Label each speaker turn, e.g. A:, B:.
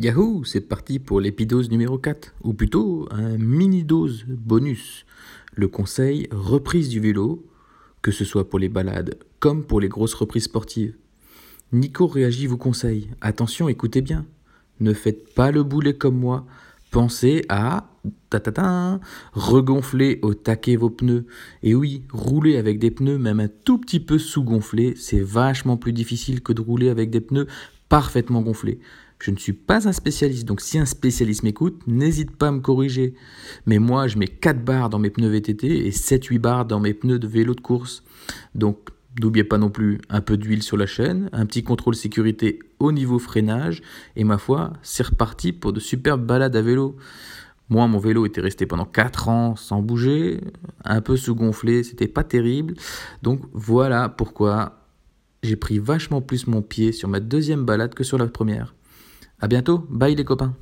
A: Yahoo, c'est parti pour l'épidose numéro 4, ou plutôt un mini-dose bonus. Le conseil reprise du vélo, que ce soit pour les balades comme pour les grosses reprises sportives. Nico réagit vous conseille. Attention, écoutez bien. Ne faites pas le boulet comme moi. Pensez à ta, ta, ta regonfler au taquet vos pneus. Et oui, rouler avec des pneus même un tout petit peu sous-gonflés, c'est vachement plus difficile que de rouler avec des pneus parfaitement gonflés. Je ne suis pas un spécialiste, donc si un spécialiste m'écoute, n'hésite pas à me corriger. Mais moi, je mets 4 barres dans mes pneus VTT et 7-8 barres dans mes pneus de vélo de course. Donc n'oubliez pas non plus un peu d'huile sur la chaîne, un petit contrôle sécurité au niveau freinage, et ma foi, c'est reparti pour de superbes balades à vélo. Moi, mon vélo était resté pendant 4 ans sans bouger, un peu sous-gonflé, c'était pas terrible. Donc voilà pourquoi j'ai pris vachement plus mon pied sur ma deuxième balade que sur la première. A bientôt, bye les copains